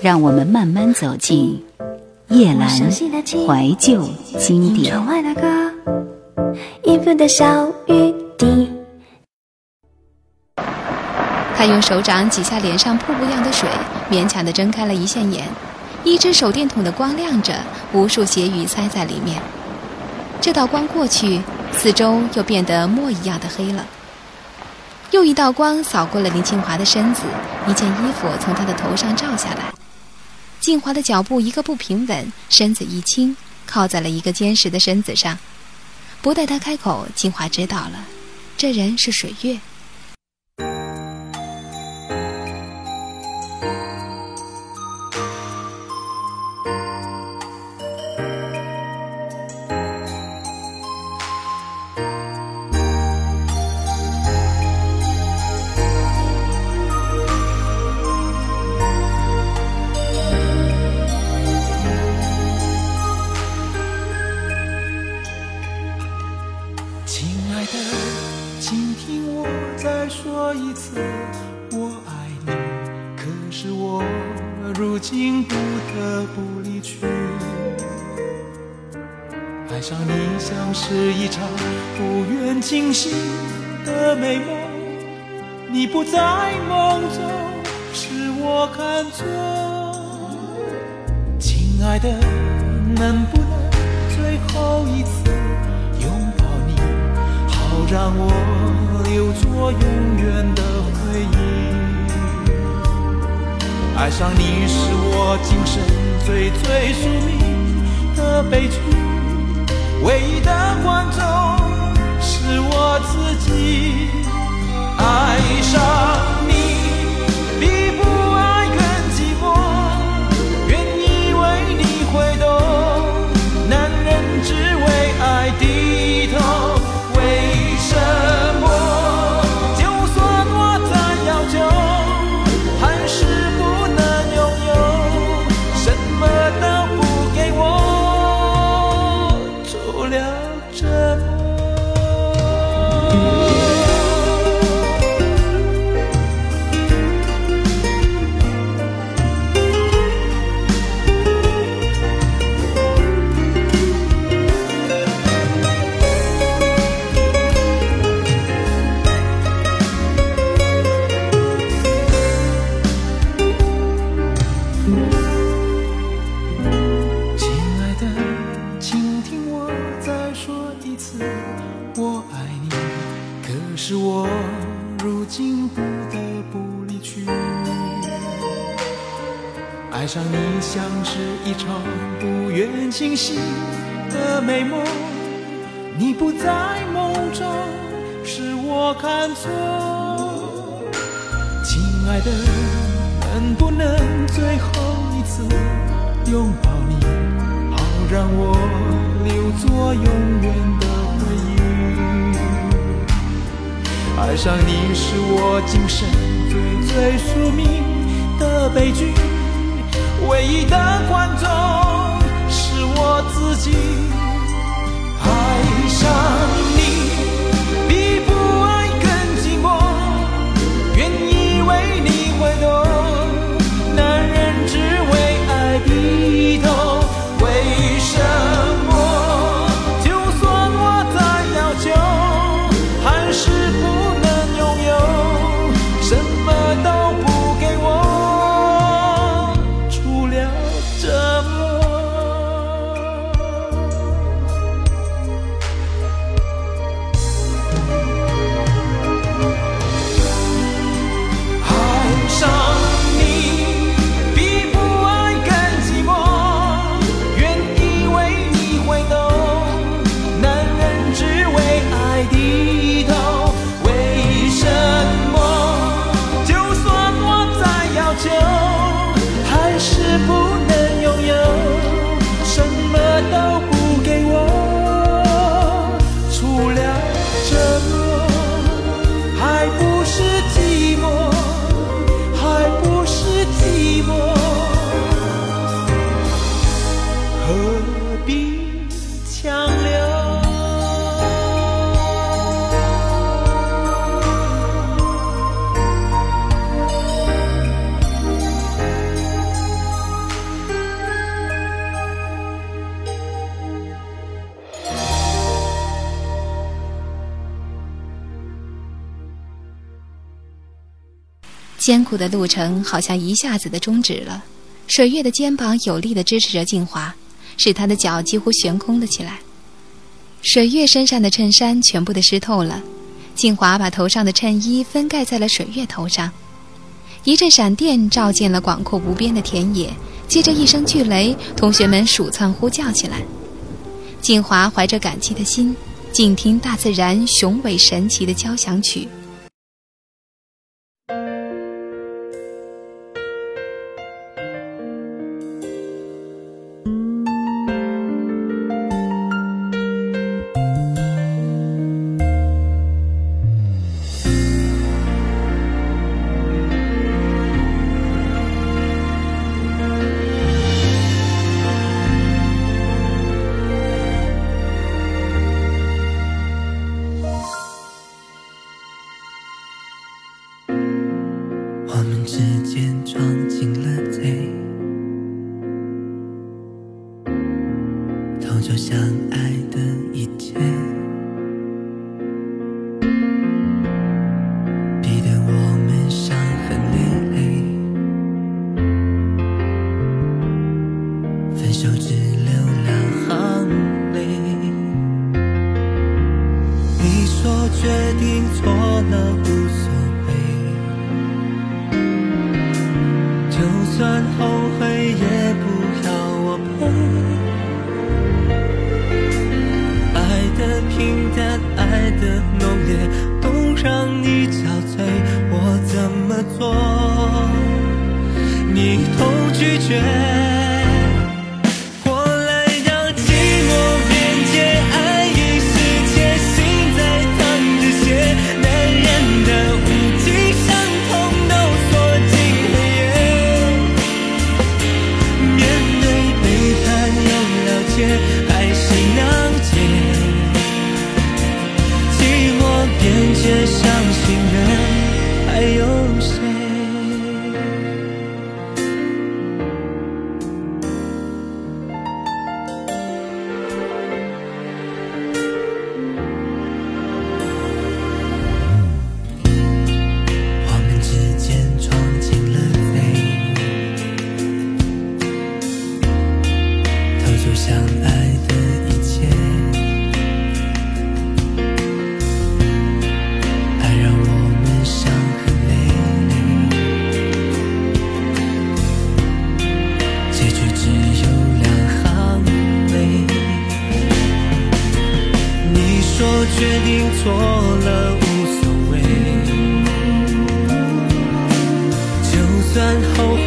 让我们慢慢走进叶阑怀旧经典。他用手掌挤下脸上瀑布样的水，勉强地睁开了一线眼。一只手电筒的光亮着，无数血雨塞在里面。这道光过去，四周又变得墨一样的黑了。又一道光扫过了林清华的身子，一件衣服从他的头上照下来。静华的脚步一个不平稳，身子一轻，靠在了一个坚实的身子上。不待他开口，静华知道了，这人是水月。是一场不愿惊醒的美梦，你不在梦中，是我看错。亲爱的，能不能最后一次拥抱你，好让我留作永远的回忆。爱上你是我今生最最宿命的悲剧。唯一的观众是我自己，爱上心的美梦，你不在梦中，是我看错。亲爱的，能不能最后一次拥抱你，好让我留作永远的回忆。爱上你是我今生最最宿命的悲剧，唯一的观众我自己。爱上何必强留艰苦的路程好像一下子的终止了，水月的肩膀有力的支持着静华。使他的脚几乎悬空了起来。水月身上的衬衫全部的湿透了，静华把头上的衬衣分盖在了水月头上。一阵闪电照见了广阔无边的田野，接着一声巨雷，同学们鼠窜呼叫起来。静华怀着感激的心，静听大自然雄伟神奇的交响曲。时间装进了贼偷走相爱错，你都拒绝。然后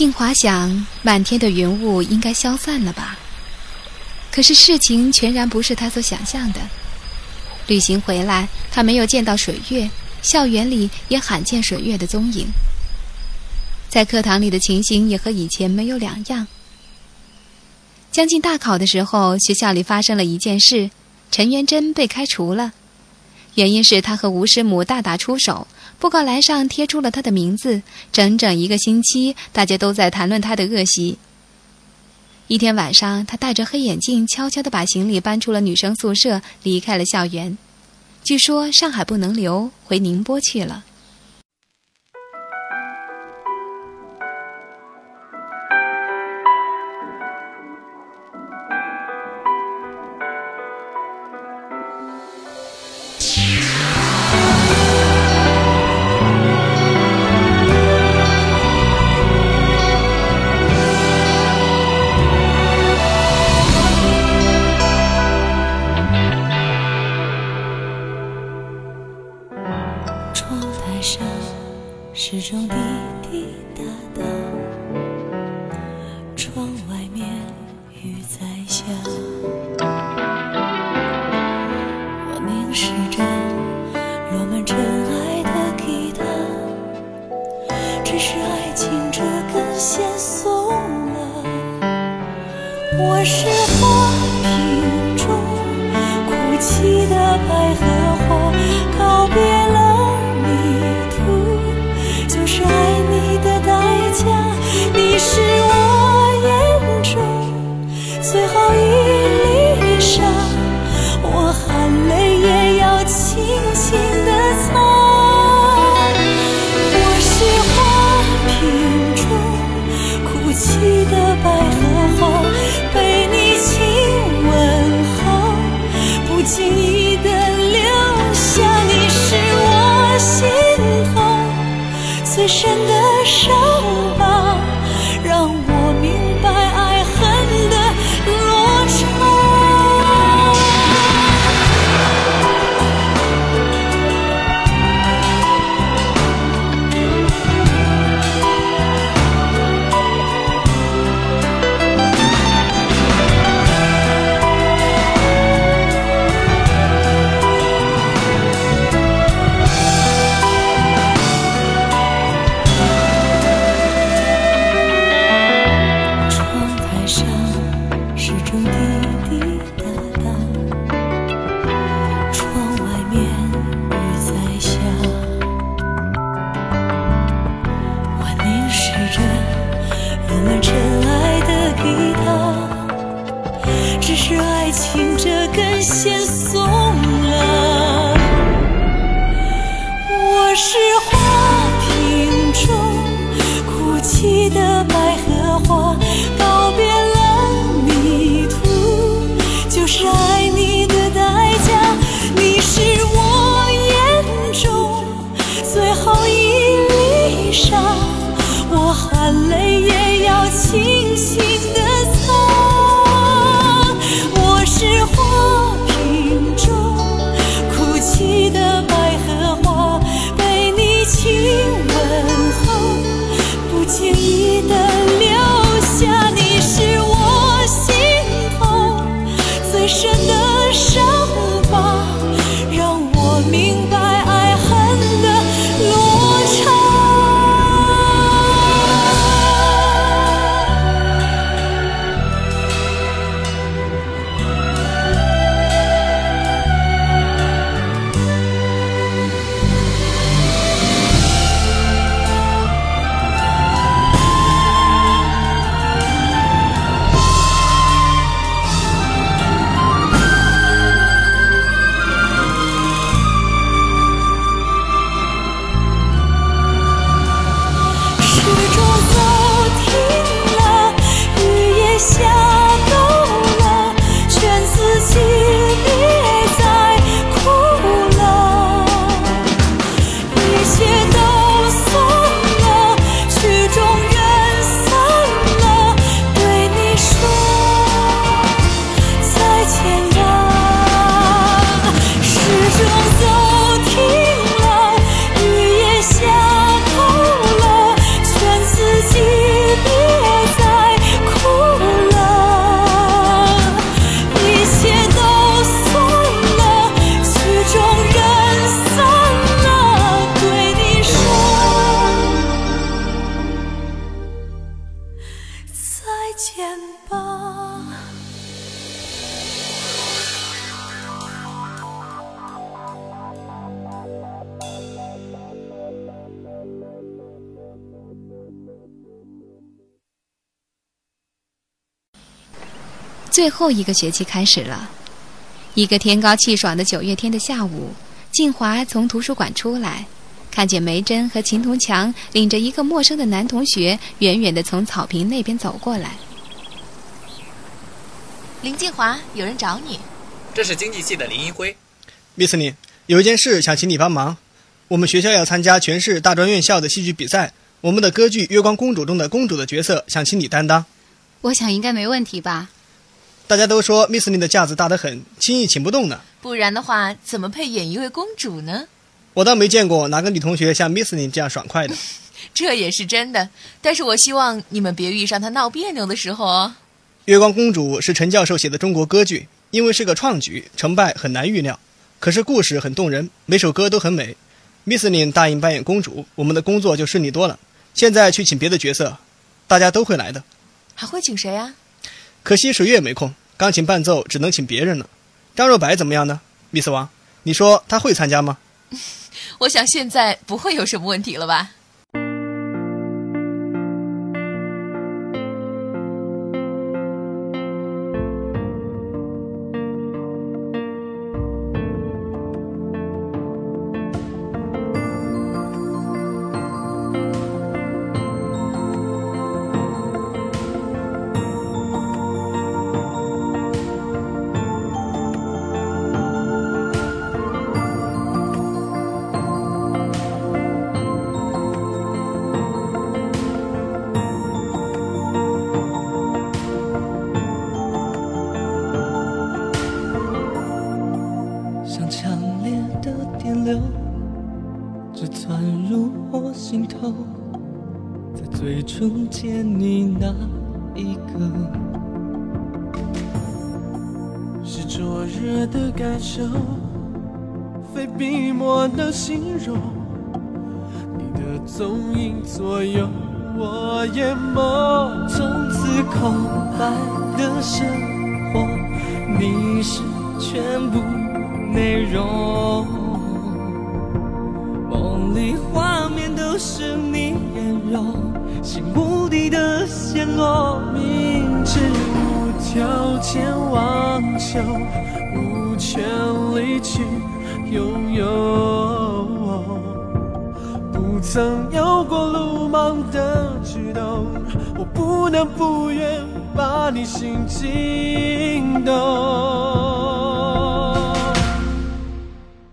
静华想，满天的云雾应该消散了吧？可是事情全然不是他所想象的。旅行回来，他没有见到水月，校园里也罕见水月的踪影。在课堂里的情形也和以前没有两样。将近大考的时候，学校里发生了一件事：陈元贞被开除了，原因是他和吴师母大打出手，布告栏上贴出了他的名字。整整一个星期，大家都在谈论他的恶习。一天晚上，他戴着黑眼镜，悄悄地把行李搬出了女生宿舍，离开了校园。据说上海不能留，回宁波去了。我是花瓶中哭泣的百合。最深的伤疤。最后一个学期开始了。一个天高气爽的九月天的下午，静华从图书馆出来，看见梅珍和秦同强领着一个陌生的男同学，远远的从草坪那边走过来。林静华，有人找你。这是经济系的林一辉。Miss 你，有一件事想请你帮忙。我们学校要参加全市大专院校的戏剧比赛，我们的歌剧《月光公主》中的公主的角色，想请你担当。我想应该没问题吧。大家都说 Miss Lin 的架子大得很，轻易请不动呢。不然的话，怎么配演一位公主呢？我倒没见过哪个女同学像 Miss Lin 这样爽快的。这也是真的，但是我希望你们别遇上她闹别扭的时候哦。月光公主是陈教授写的中国歌剧，因为是个创举，成败很难预料。可是故事很动人，每首歌都很美。Miss Lin 答应扮演公主，我们的工作就顺利多了。现在去请别的角色，大家都会来的。还会请谁啊？可惜水月没空，钢琴伴奏只能请别人了。张若白怎么样呢？Miss 王，你说他会参加吗？我想现在不会有什么问题了吧。容。你的踪影左右我眼眸，从此空白的生活，你是全部内容。梦里画面都是你颜容。心无底的陷落，明知无条件妄求，无权离去拥有。不曾有过鲁莽的举动，我不能不愿把你心惊动。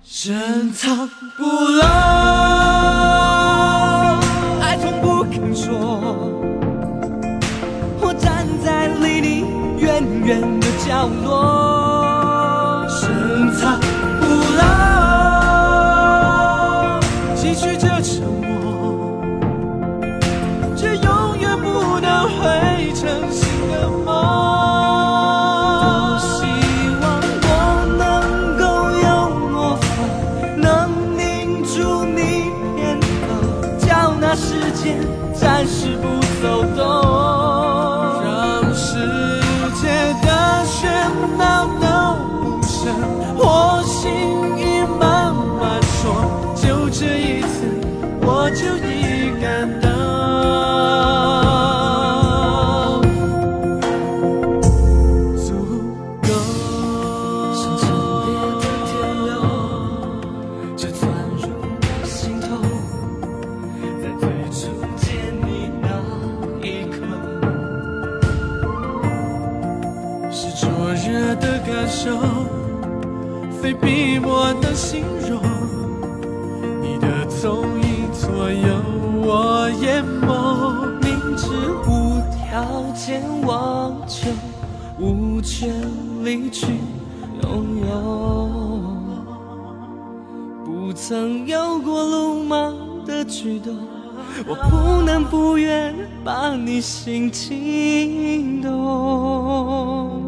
深藏不露。条件我就无权利去，拥有，不曾有过鲁莽的举动，我不能不愿把你心惊动，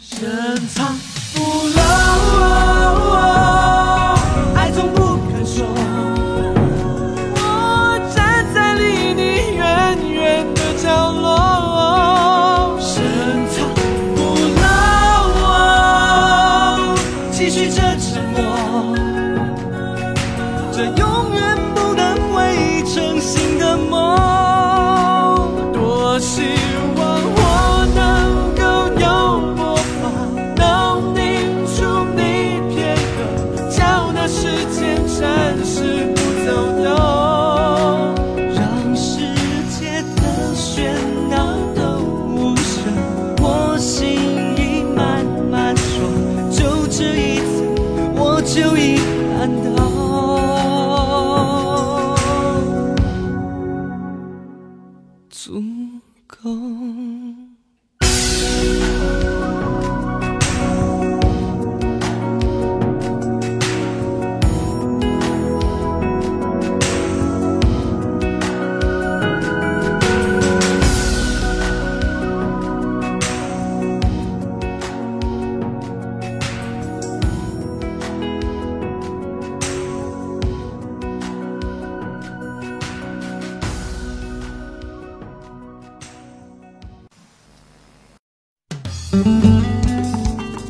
深藏不露。这永远。